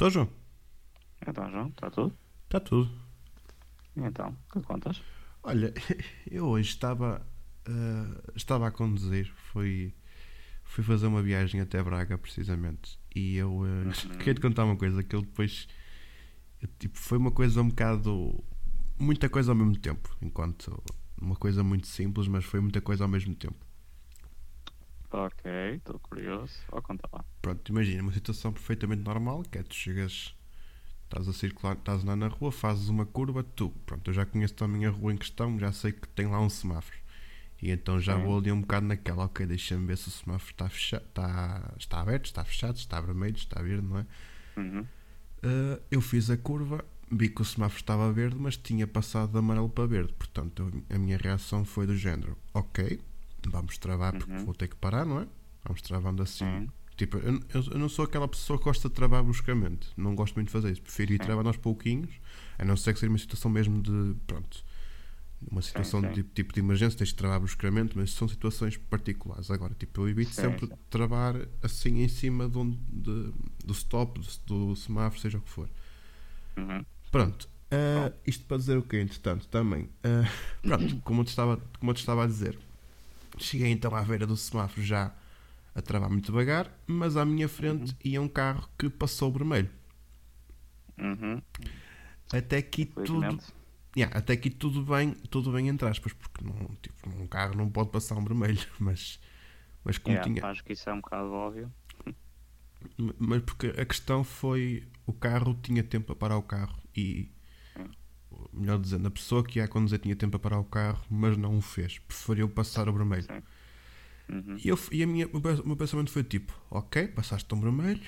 Tô. Tô, João? Então, João, está tudo? Está tudo. Então, que contas? Olha, eu hoje estava, ah, estava a conduzir, fui, fui fazer uma viagem até Braga, precisamente. E eu ah, queria te contar uma coisa, que eu depois. tipo, foi uma coisa um bocado. Muita coisa ao mesmo tempo. Enquanto. Uma coisa muito simples, mas foi muita coisa ao mesmo tempo. Ok, estou curioso. Ó, conta lá. Pronto, imagina, uma situação perfeitamente normal, que é tu chegas, estás a circular, estás lá na rua, fazes uma curva, tu, pronto, eu já conheço também a rua em questão, já sei que tem lá um semáforo. E então já Sim. vou ali um bocado naquela, ok, deixa-me ver se o semáforo está, fechado, está, está aberto, está fechado, está vermelho, está verde, não é? Uhum. Uh, eu fiz a curva, vi que o semáforo estava verde, mas tinha passado de amarelo para verde. Portanto, a minha reação foi do género: ok, vamos travar porque Uhum. vou ter que parar, não é? Vamos travando assim. Sim. Tipo, eu, eu- não sou aquela pessoa que gosta de travar bruscamente. Não gosto muito de fazer isso. Prefiro ir Sim. travando aos pouquinhos, a não ser que seja uma situação mesmo de. Pronto. Uma situação sim. de tipo de emergência, tens de travar bruscamente, mas são situações particulares. Agora, tipo, eu evito Sim, sempre sim. travar assim em cima de onde- de- do stop, do, do semáforo, seja o que for. Uhum. Pronto. ah, isto para dizer o quê, entretanto, também. ah, pronto, como eu, te estava, como eu te estava a dizer, cheguei então à beira do semáforo já a travar muito devagar, mas à minha frente ia um carro que passou vermelho. Uhum. Até aqui tudo. Yeah, até aqui tudo bem, tudo bem entre aspas, porque não, tipo, um carro não pode passar um vermelho, mas, mas como Yeah, tinha. Acho que isso é um bocado óbvio. Mas porque a questão foi o carro tinha tempo para parar o carro e melhor dizendo, a pessoa que ia conduzir tinha tempo para parar o carro, mas não o fez. Preferiu passar o vermelho. Uhum. E, eu, e a minha, o meu- pensamento foi tipo, ok, passaste um vermelho,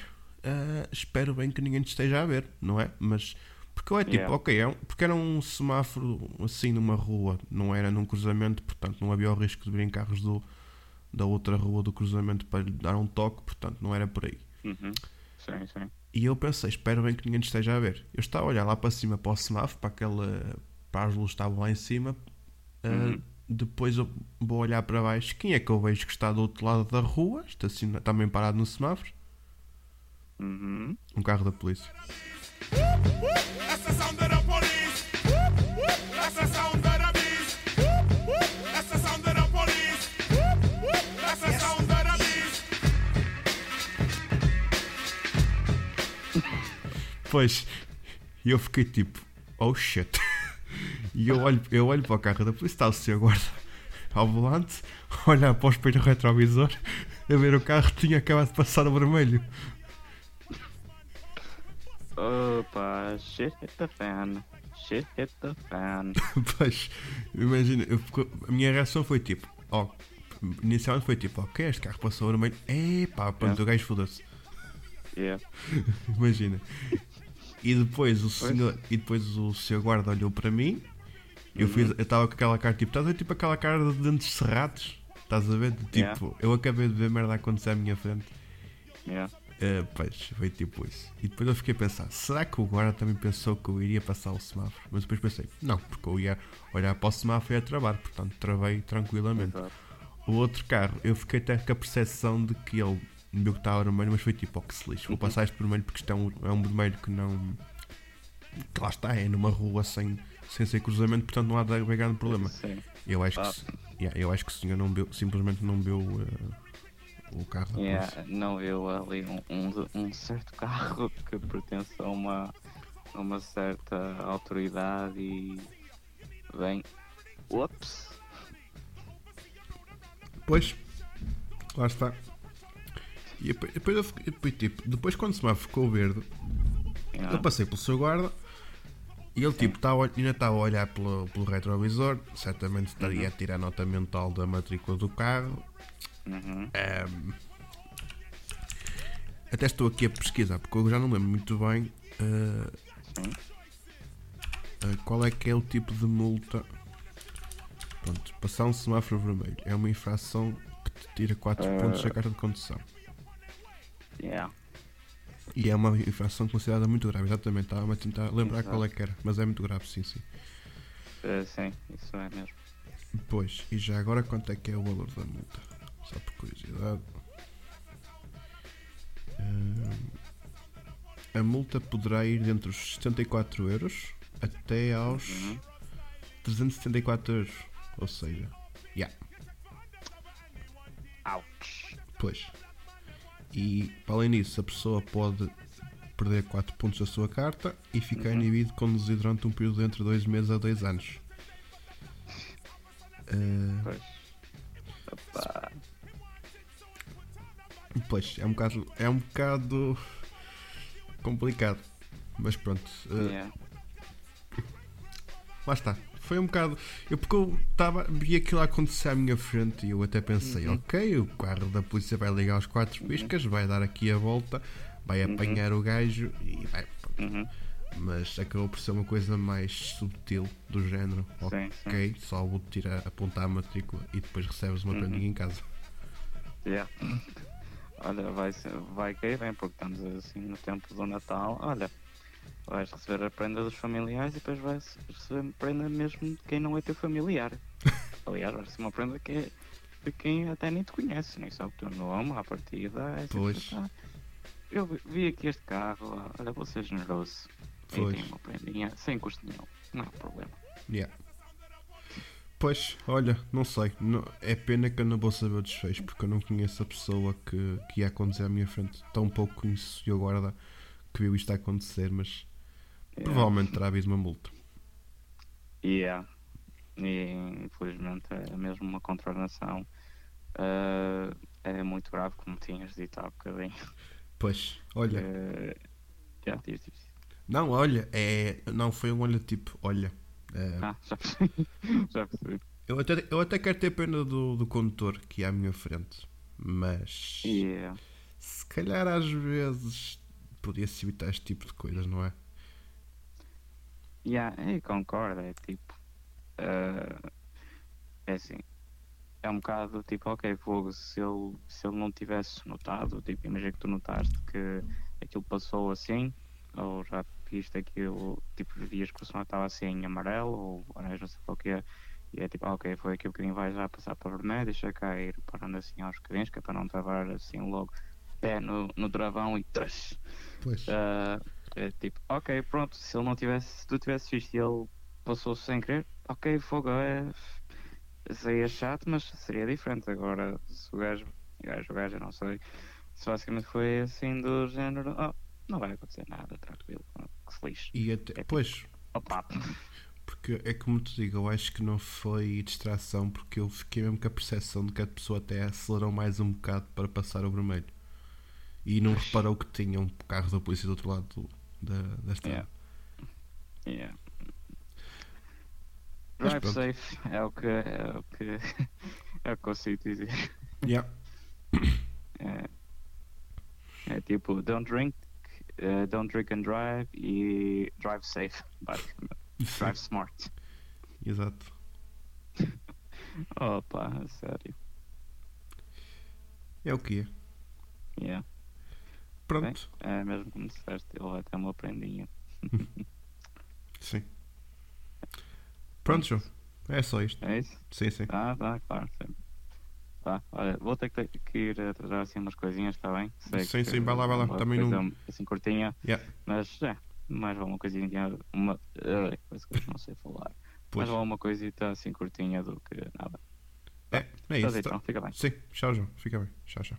ah, espero bem que ninguém te esteja a ver, não é? Mas porque eu é tipo, Yeah. ok, é um- porque era um semáforo assim numa rua, não era num cruzamento, portanto não havia o risco de virem carros do, da outra rua do cruzamento para lhe dar um toque, portanto não era por aí. Uhum. Sim, sim. E eu pensei, espero bem que ninguém te esteja a ver. Eu estava a olhar lá para cima para o semáforo, para aquela. para as luzes que estavam lá em cima. Ah, Uhum. depois eu vou olhar para baixo. Quem é que eu vejo que está do outro lado da rua? Estaciona, também parado no semáforo. Uhum. Um carro da polícia. That's Pois, e eu fiquei tipo, oh shit. E eu olho, eu olho para o carro da polícia, está o senhor guarda ao volante, olhar para o espelho retrovisor, a ver o carro tinha acabado de passar o vermelho. Opa, shit hit the fan. Shit hit the fan. Pois, imagina, eu a minha reação foi tipo, ó, inicialmente foi tipo, ok, este carro passou o vermelho, epá, pronto, É. o gajo foda-se, Yeah. imagina. E depois o Pois. senhor, e depois o senhor guarda olhou para mim, eu Uhum. fiz, eu estava com aquela cara, tipo, estás a ver tipo aquela cara de dentes cerrados, estás a ver? Tipo, Yeah. eu acabei de ver merda acontecer à minha frente. Yeah. Eh, pois, foi tipo isso. E depois eu fiquei a pensar, será que o guarda também pensou que eu iria passar o semáforo? Mas depois pensei, não, porque eu ia olhar para o semáforo e ia travar, portanto travei tranquilamente. Exato. O outro carro, eu fiquei até com a percepção de que ele viu que estava vermelho, mas foi tipo, oh que se lixe, vou passar este vermelho porque isto é um, é um vermelho que não. que lá está, é numa rua sem, sem ser cruzamento, portanto não há de haver grande problema. Sim. Eu acho que, Ah. se- yeah, eu acho que o senhor não viu, simplesmente não viu eh, o carro da. Yeah, não viu ali um, um, um certo carro que pertence a uma, a uma certa autoridade e bem. Ups! Pois, lá está. E depois, depois, eu fiquei- depois, tipo, depois quando o semáforo ficou verde, eu passei pelo seu guarda e ele tipo, a- ainda estava a olhar pelo, pelo retrovisor, certamente estaria a tirar nota mental da matrícula do carro. Uhum. Ahm, até estou aqui a pesquisar, porque eu já não lembro muito bem Sim. ah, qual é que é o tipo de multa. Pronto, passar um semáforo vermelho é uma infração que te tira 4 Ah. pontos da carta de condução. Yeah. E é uma infração considerada muito grave, exatamente. Estava a tentar lembrar Exato. qual é que era, mas é muito grave, sim, sim. Eh, sim, isso é mesmo. Pois, e já agora quanto é que é o valor da multa? Só por curiosidade. Hum, a multa poderá ir entre os 74 euros até aos Uhum. 374 euros. Ou seja, yeah, Ouch. pois. E para além disso, a pessoa pode perder 4 pontos da sua carta e ficar Uhum. inibido de conduzir durante um período entre 2 meses a 2 anos. Eh, Pois. Pois, é um bocado, é um bocado complicado. Mas pronto, eh, Yeah. lá está. Foi um bocado. Eu porque eu estava. vi aquilo a acontecer à minha frente e eu até pensei, Uhum. ok, o carro da polícia vai ligar os quatro piscas, vai dar aqui a volta, vai apanhar o gajo e vai. Uhum. Mas acabou por ser uma coisa mais subtil do género. Sim, ok, só vou tirar, apontar a matrícula e depois recebes uma Uhum. em casa. Yeah. Olha, vai, vai cair bem, porque estamos assim no tempo do Natal. Olha, vais receber a prenda dos familiares e depois vais receber a prenda mesmo de quem não é teu familiar. Aliás, vai ser uma prenda que é de quem até nem te conhece, nem sabe o teu nome, à partida. É Pois. "Ah, eu vi- aqui este carro, olha, vou ser generoso. Pois. Tem uma prendinha sem custo nenhum, não há problema. Yeah. Pois, olha, não sei. não- é pena que eu não vou saber o desfecho porque eu não conheço a pessoa que, que ia acontecer à minha frente. Tão pouco conheço o guarda que viu isto a acontecer, mas. Provavelmente terá havido uma multa. Yeah. E infelizmente é mesmo uma contraordenação. Ah, é muito grave, como tinhas dito há bocadinho. Pois, olha, Eh, já diz, diz. não, olha, é. Não foi um olha tipo, olha. é, Ah, já percebi. já percebi. eu, até, eu até quero ter pena do, do condutor que ia à minha frente, mas Yeah. se calhar às vezes podia-se evitar este tipo de coisas, não é? Yeah, eu concordo, é tipo. ah, é assim. É um bocado tipo, ok, fogo, se ele, se ele não tivesse notado, tipo, imagina que tu notaste que aquilo passou assim, ou já viste aquilo, tipo, vias que o som estava assim em amarelo, ou laranja, não sei o que é, e é tipo, ok, foi aqui um bocadinho, vai já passar para vermelho, deixa cair, parando assim aos bocadinhos, que é para não travar assim logo pé no, no travão e trash. Pois. Ah, é tipo, ok, pronto, se ele não tivesse, se tu tivesse visto e ele passou sem querer, ok, fogo, é. Seria chato, mas seria diferente. Agora, se o gajo, o gajo, o gajo, eu não sei, se basicamente foi assim do género, oh, não vai acontecer nada, tranquilo, que se lixe. E até, pois, Opa, Porque é como te digo, eu acho que não foi distração, porque eu fiquei mesmo com a percepção de que a pessoa até acelerou mais um bocado para passar o vermelho. E não reparou que tinha um carro da polícia do outro lado do- da, da estrada. Yeah. yeah. Mas Drive pronto. safe é o que é o que é o que eu consigo dizer. Yeah. É, é tipo, don't drink, eh, don't drink and drive e drive safe, basicamente. Drive smart. Exato. Opa, sério. É o que é. Yeah. Pronto. É mesmo como disseste, ele ter uma prendinha. Sim. Pronto, João. É só isto. É isso? Sim, sim. Tá, tá, claro. Sim. Tá, olha, vou ter que, que ir a trazer assim umas coisinhas, está bem? Sei Sim, sim, vai lá, vai lá. Também não- Assim curtinha, Yeah. mas é, mais vale uma coisinha, uma. Uh, coisa que eu não sei falar. Pois. Mais vale uma coisita assim curtinha do que nada. É, é Tá isso. então, tá. fica bem. Sim, tchau, João. Fica bem. Tchau, tchau.